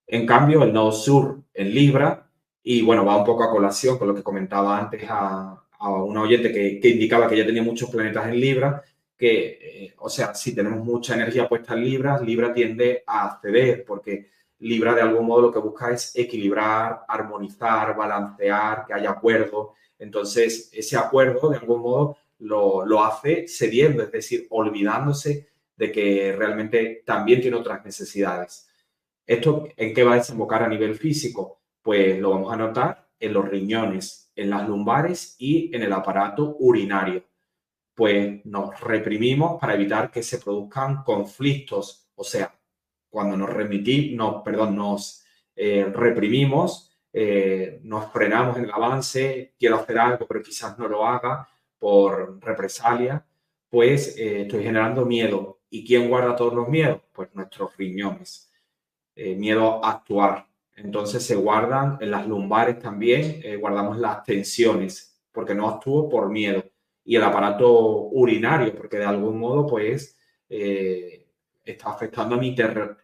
En cambio, el nodo sur en Libra, y bueno, va un poco a colación con lo que comentaba antes a, a oyente que, indicaba que ya tenía muchos planetas en Libra, que, eh, o sea, si tenemos mucha energía puesta en Libra, Libra tiende a ceder, porque Libra de algún modo lo que busca es equilibrar, armonizar, balancear, que haya acuerdo. Entonces, ese acuerdo, de algún modo, lo, lo hace cediendo, es decir, olvidándose de que realmente también tiene otras necesidades. ¿Esto en qué va a desembocar a nivel físico? Pues lo vamos a notar en los riñones, en las lumbares y en el aparato urinario. Pues nos reprimimos para evitar que se produzcan conflictos, o sea, cuando nos remitimos, perdón, nos eh, reprimimos, eh, nos frenamos en el avance, quiero hacer algo, pero quizás no lo haga por represalia, pues eh, estoy generando miedo. ¿Y quién guarda todos los miedos? Pues nuestros riñones. miedo a actuar, entonces se guardan en las lumbares también, eh, guardamos las tensiones, porque no actúo por miedo. Y el aparato urinario, porque de algún modo, pues, eh, está afectando a mi,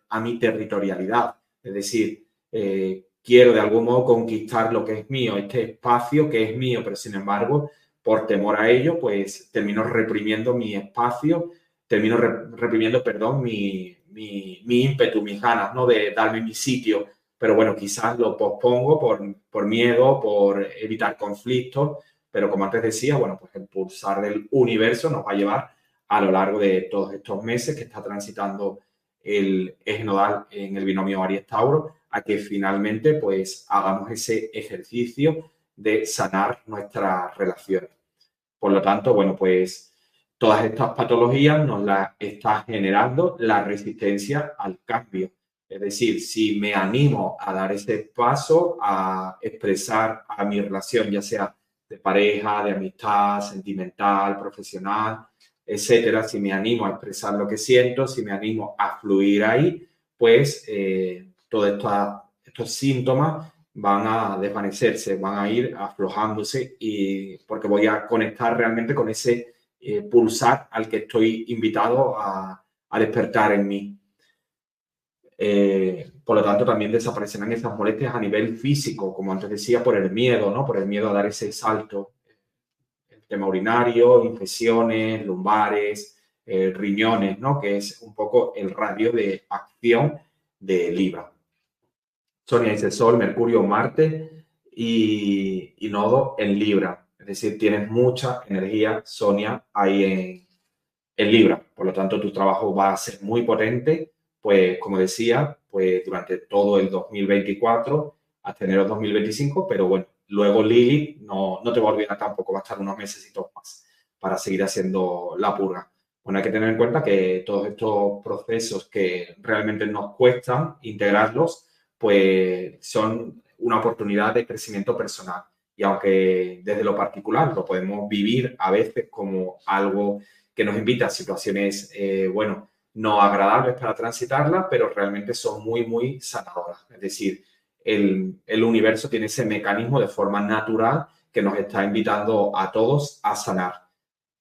a mi territorialidad. Es decir, eh, quiero de algún modo conquistar lo que es mío, este espacio que es mío, pero sin embargo, por temor a ello, pues termino reprimiendo mi espacio, termino reprimiendo, perdón, mi, mi, mi ímpetu, mis ganas, ¿no? De darme mi sitio pero bueno, quizás lo pospongo por, por miedo, por evitar conflictos, pero como antes decía, bueno, pues el pulsar del universo nos va a llevar a lo largo de todos estos meses que está transitando el eje nodal en el binomio Aries-Tauro a que finalmente pues hagamos ese ejercicio de sanar nuestras relaciones. Por lo tanto, bueno, pues todas estas patologías nos las está generando la resistencia al cambio. Es decir, si me animo a dar ese paso, a expresar a mi relación, ya sea de pareja, de amistad, sentimental, profesional, etcétera, si me animo a expresar lo que siento, si me animo a fluir ahí, pues eh, todos estos síntomas van a desvanecerse, van a ir aflojándose y porque voy a conectar realmente con ese eh, pulsar al que estoy invitado a despertar en mí. Eh, por lo tanto, también desaparecerán esas molestias a nivel físico, como antes decía, por el miedo, ¿no? Por el miedo a dar ese salto. Tema urinario, infecciones, lumbares, eh, riñones, ¿no? Que es un poco el radio de acción de Libra. Sonia dice Sol, Mercurio, Marte y, nodo en Libra. Es decir, tienes mucha energía, Sonia, ahí en, en Libra. Por lo tanto, tu trabajo va a ser muy potente pues como decía, pues durante todo el 2024 hasta enero 2025, pero bueno, luego Lili no, no te va a olvidar tampoco, va a estar unos meses más para seguir haciendo la purga. Bueno, hay que tener en cuenta que todos estos procesos que realmente nos cuestan integrarlos, pues son una oportunidad de crecimiento personal. Y aunque desde lo particular lo podemos vivir a veces como algo que nos invita a situaciones, eh, bueno, no agradables para transitarla, pero realmente son muy, muy sanadoras. Es decir, el, universo tiene ese mecanismo de forma natural que nos está invitando a todos a sanar.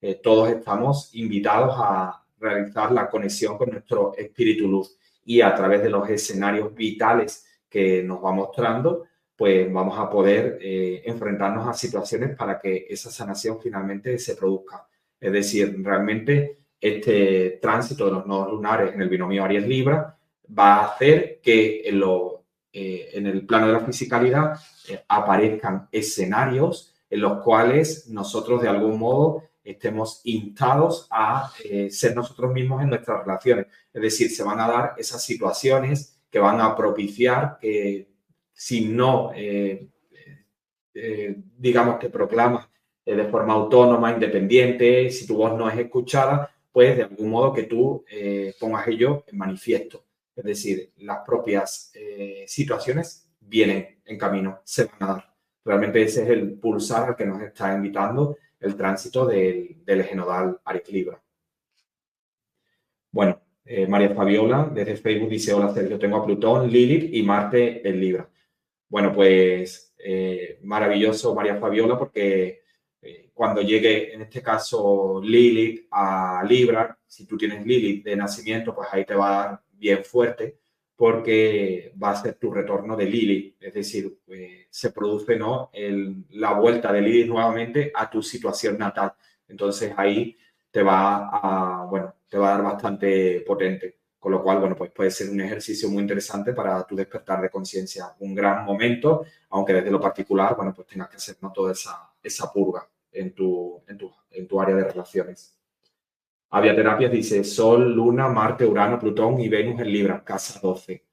Eh, todos estamos invitados a realizar la conexión con nuestro espíritu luz y a través de los escenarios vitales que nos va mostrando, pues vamos a poder eh, enfrentarnos a situaciones para que esa sanación finalmente se produzca. Es decir, realmente este tránsito de los nodos lunares en el binomio Aries-Libra va a hacer que en, lo, eh, en el plano de la fisicalidad eh, aparezcan escenarios en los cuales nosotros de algún modo estemos instados a eh, ser nosotros mismos en nuestras relaciones. Es decir, se van a dar esas situaciones que van a propiciar que si no, digamos que proclamas de forma autónoma, independiente, si tu voz no es escuchada, pues de algún modo que tú pongas ello en manifiesto. Es decir, las propias eh, situaciones vienen en camino, se van a dar. Realmente ese es el pulsar al que nos está invitando el tránsito del, del eje nodal Libra. Bueno, eh, María Fabiola desde Facebook dice, hola Sergio, tengo a Plutón, Lilith y Marte en Libra. Bueno, pues maravilloso María Fabiola porque cuando llegue, en este caso, Lilith a Libra, si tú tienes Lilith de nacimiento, pues ahí te va a dar bien fuerte porque va a ser tu retorno de Lilith, es decir, eh, se produce ¿no? la vuelta de Lilith nuevamente a tu situación natal. Entonces ahí te va a, bueno, te va a dar bastante potente. Con lo cual, bueno, pues puede ser un ejercicio muy interesante para tu despertar de conciencia. Un gran momento, aunque desde lo particular, bueno, pues tengas que hacer ¿no? toda esa, esa purga en tu, en tu, en tu área de relaciones. Aviaterapias dice Sol, Luna, Marte, Urano, Plutón y Venus en Libra, casa 12.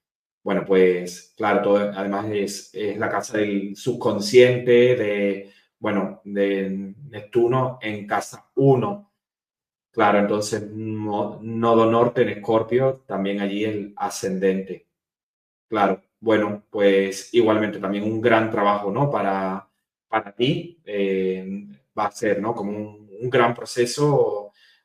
Bueno, pues claro, todo, además es, es la casa del subconsciente, de, bueno, de Neptuno en casa 1. Claro, entonces nodo norte en Escorpio, también allí el ascendente. Claro, bueno, pues igualmente también un gran trabajo, ¿no? Para, para ti eh, va a ser, ¿no? Como un, gran proceso,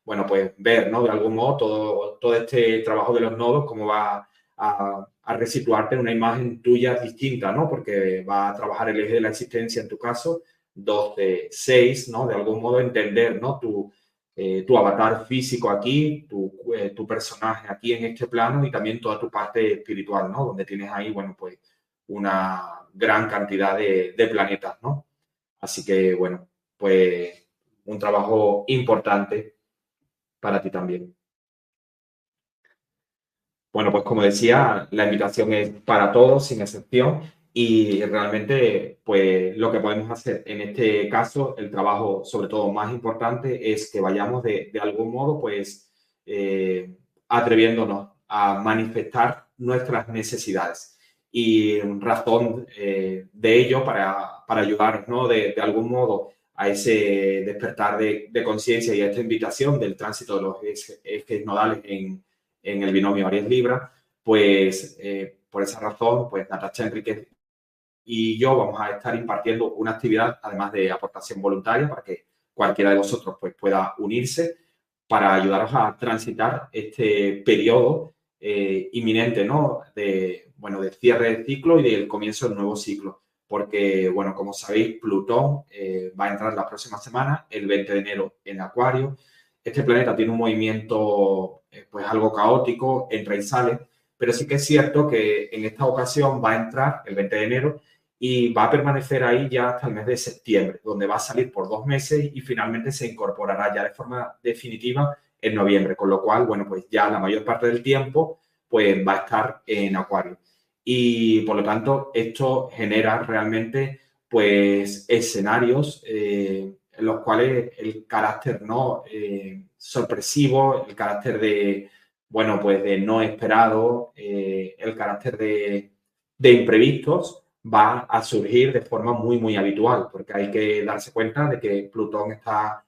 bueno, pues ver, ¿no? De algún modo todo, todo este trabajo de los nodos, cómo va a, a resituarte en una imagen tuya distinta, ¿no? Porque va a trabajar el eje de la existencia en tu caso, 12, 6, ¿no? De algún modo entender, ¿no? Tu, eh, tu avatar físico aquí, tu, eh, tu, personaje aquí en este plano y también toda tu parte espiritual, ¿no? Donde tienes ahí, bueno, pues una gran cantidad de, de planetas, ¿no? Así que, bueno, pues un trabajo importante para ti también. Bueno, pues como decía, la invitación es para todos, sin excepción, y realmente, pues lo que podemos hacer en este caso, el trabajo sobre todo más importante es que vayamos de, de algún modo, pues, eh, atreviéndonos a manifestar nuestras necesidades. Y razón eh, de ello para, para ayudarnos, ¿no? De, de, algún modo a ese despertar de, de conciencia y a esta invitación del tránsito de los ejes nodales en, en el binomio Aries Libra, pues eh, por esa razón, pues Natasha Enriquez y yo vamos a estar impartiendo una actividad, además de aportación voluntaria, para que cualquiera de vosotros pues, pueda unirse para ayudaros a transitar este periodo eh, inminente, ¿no? De, bueno, de cierre de ciclo y del comienzo del nuevo ciclo. Porque, bueno, como sabéis, Plutón eh, va a entrar la próxima semana, el 20 de enero, en Acuario. Este planeta tiene un movimiento eh, pues algo caótico, entra y sale, pero sí que es cierto que en esta ocasión va a entrar el 20 de enero y va a permanecer ahí ya hasta el mes de septiembre, donde va a salir por dos meses y finalmente se incorporará ya de forma definitiva en noviembre, con lo cual, bueno, pues ya la mayor parte del tiempo pues va a estar en Acuario. Y por lo tanto, esto genera realmente pues escenarios eh, en los cuales el carácter no eh, sorpresivo, el carácter de, bueno, pues de no esperado, eh, el carácter de, de, imprevistos va a surgir de forma muy, muy habitual, porque hay que darse cuenta de que Plutón está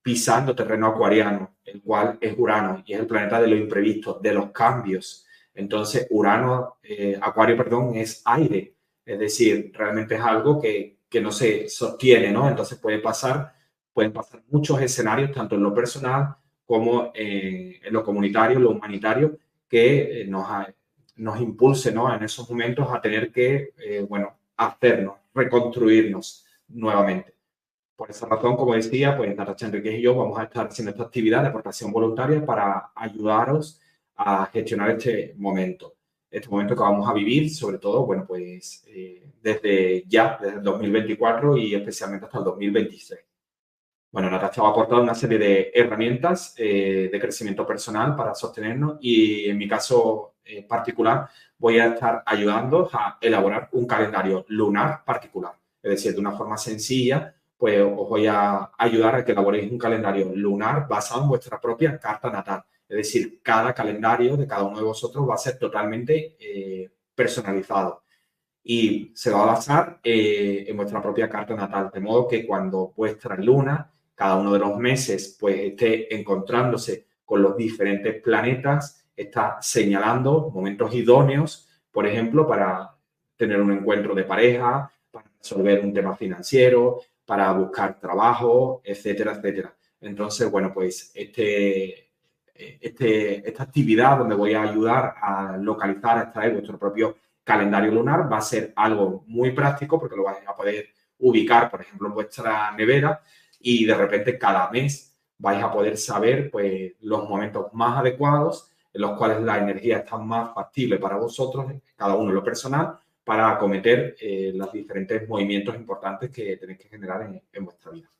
pisando terreno acuariano, el cual es Urano y es el planeta de lo imprevisto, de los cambios. Entonces, Urano, eh, Acuario, perdón, es aire, es decir, realmente es algo que, que no se sostiene, ¿no? Entonces puede pasar, pueden pasar muchos escenarios, tanto en lo personal como en lo comunitario, lo humanitario, que eh, nos, nos impulse, ¿no? En esos momentos a tener que, eh, bueno, hacernos, reconstruirnos nuevamente. Por esa razón, como decía, pues Natacha Enriquez y yo vamos a estar haciendo esta actividad de aportación voluntaria para ayudaros a gestionar este momento este momento que vamos a vivir, sobre todo, bueno, pues eh, desde ya, desde el 2024 y especialmente hasta el 2026. Bueno, Natacha va a aportar una serie de herramientas eh, de crecimiento personal para sostenernos y en mi caso eh, particular voy a estar ayudando a elaborar un calendario lunar particular. Es decir, de una forma sencilla, pues os voy a ayudar a que elaboréis un calendario lunar basado en vuestra propia carta natal es decir, cada calendario de cada uno de vosotros va a ser totalmente eh, personalizado y se va a basar eh, en vuestra propia carta natal, de modo que cuando vuestra luna, cada uno de los meses, pues esté encontrándose con los diferentes planetas, está señalando momentos idóneos, por ejemplo, para tener un encuentro de pareja, para resolver un tema financiero, para buscar trabajo, etcétera, etcétera. Entonces, bueno, pues este, este, esta actividad donde voy a ayudar a localizar, a extraer vuestro propio calendario lunar, va a ser algo muy práctico porque lo vais a poder ubicar, por ejemplo, en vuestra nevera y de repente cada mes vais a poder saber pues, los momentos más adecuados en los cuales la energía está más factible para vosotros, cada uno en lo personal, para acometer eh, los diferentes movimientos importantes que tenéis que generar en, en vuestra vida.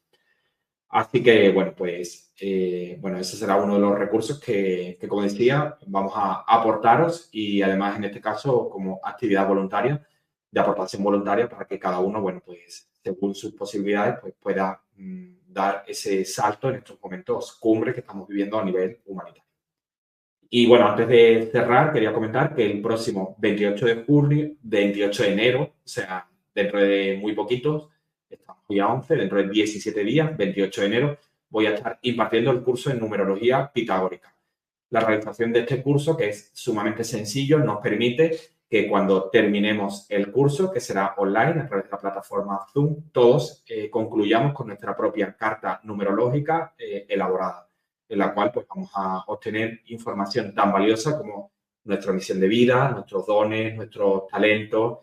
Así que, bueno, pues, eh, bueno, ese será uno de los recursos que, que, como decía, vamos a aportaros y además, en este caso, como actividad voluntaria, de aportación voluntaria para que cada uno, bueno, pues según sus posibilidades, pues pueda mm, dar ese salto en estos momentos cumbre que estamos viviendo a nivel humanitario. Y bueno, antes de cerrar, quería comentar que el próximo 28 de julio, 28 de enero, o sea, dentro de muy poquitos, estamos ya 11, dentro de 17 días, 28 de enero, voy a estar impartiendo el curso en numerología pitagórica. La realización de este curso, que es sumamente sencillo, nos permite que cuando terminemos el curso, que será online a través de la plataforma Zoom, todos eh, concluyamos con nuestra propia carta numerológica eh, elaborada, en la cual pues, vamos a obtener información tan valiosa como nuestra misión de vida, nuestros dones, nuestros talentos,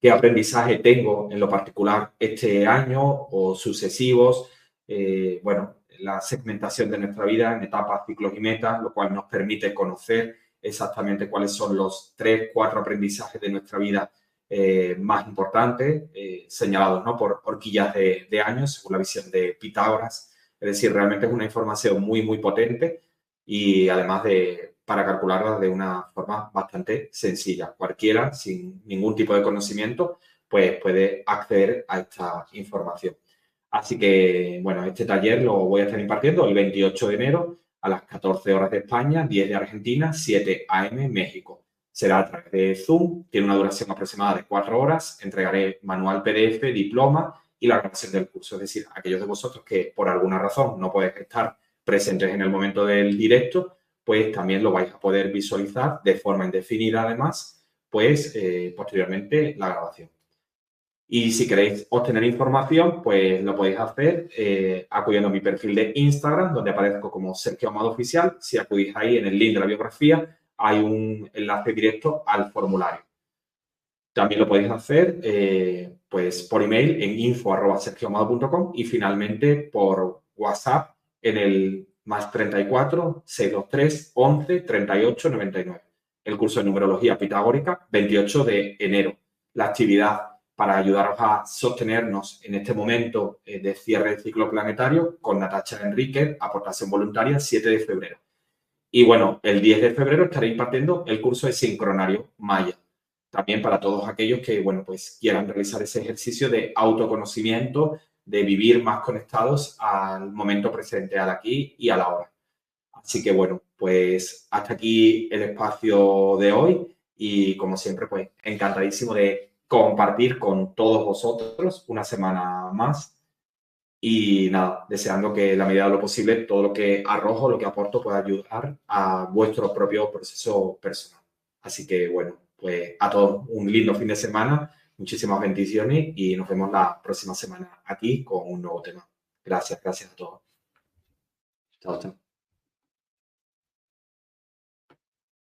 qué aprendizaje tengo en lo particular este año o sucesivos, eh, bueno, la segmentación de nuestra vida en etapas, ciclos y metas, lo cual nos permite conocer exactamente cuáles son los tres, cuatro aprendizajes de nuestra vida eh, más importantes, eh, señalados ¿no? por horquillas de, de, años, según la visión de Pitágoras. Es decir, realmente es una información muy, muy potente y además de para calcularla de una forma bastante sencilla. Cualquiera, sin ningún tipo de conocimiento, pues puede acceder a esta información. Así que, bueno, este taller lo voy a estar impartiendo el 28 de enero a las 14 horas de España, 10 de Argentina, 7 AM México. Será a través de Zoom, tiene una duración aproximada de 4 horas, entregaré manual PDF, diploma y la grabación del curso. Es decir, aquellos de vosotros que por alguna razón no podéis estar presentes en el momento del directo, pues también lo vais a poder visualizar de forma indefinida además, pues eh, posteriormente la grabación. Y si queréis obtener información, pues lo podéis hacer eh, acudiendo a mi perfil de Instagram, donde aparezco como Sergio Amado Oficial. Si acudís ahí en el link de la biografía, hay un enlace directo al formulario. También lo podéis hacer eh, pues por email en info.sergioamado.com y finalmente por WhatsApp en el más 34 623 11 38 99. El curso de numerología pitagórica, 28 de enero. La actividad para ayudaros a sostenernos en este momento eh, de cierre del ciclo planetario con Natacha Enrique, aportación voluntaria, 7 de febrero. Y bueno, el 10 de febrero estaré impartiendo el curso de sincronario Maya. También para todos aquellos que, bueno, pues quieran realizar ese ejercicio de autoconocimiento, de vivir más conectados al momento presente, al aquí y a la hora. Así que bueno, pues hasta aquí el espacio de hoy y como siempre, pues encantadísimo de compartir con todos vosotros una semana más. Y nada, deseando que la medida de lo posible todo lo que arrojo, lo que aporto pueda ayudar a vuestro propio proceso personal. Así que bueno, pues a todos un lindo fin de semana, muchísimas bendiciones y nos vemos la próxima semana aquí con un nuevo tema. Gracias, gracias a todos. Chao, chao.